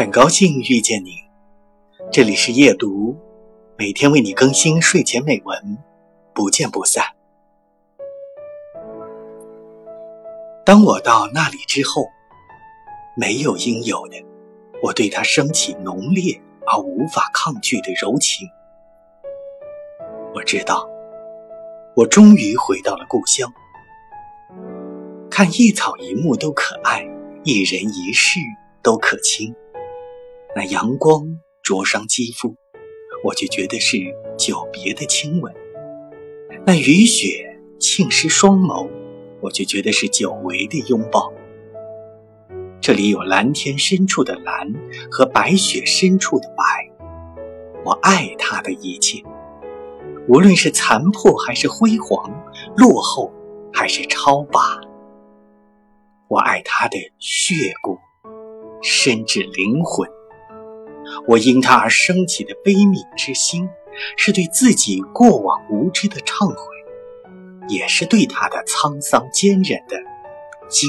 很高兴遇见你，这里是夜读，每天为你更新睡前美文，不见不散。当我到那里之后，没有应有的，我对他升起浓烈而无法抗拒的柔情。我知道，我终于回到了故乡。看一草一木都可爱，一人一事都可亲。那阳光灼伤肌肤，我却觉得是久别的亲吻；那雨雪浸湿双眸，我却觉得是久违的拥抱。这里有蓝天深处的蓝和白雪深处的白，我爱它的一切。无论是残破还是辉煌，落后还是超拔，我爱他的血骨，甚至灵魂。我因他而升起的悲悯之心，是对自己过往无知的忏悔，也是对他的沧桑坚韧的敬。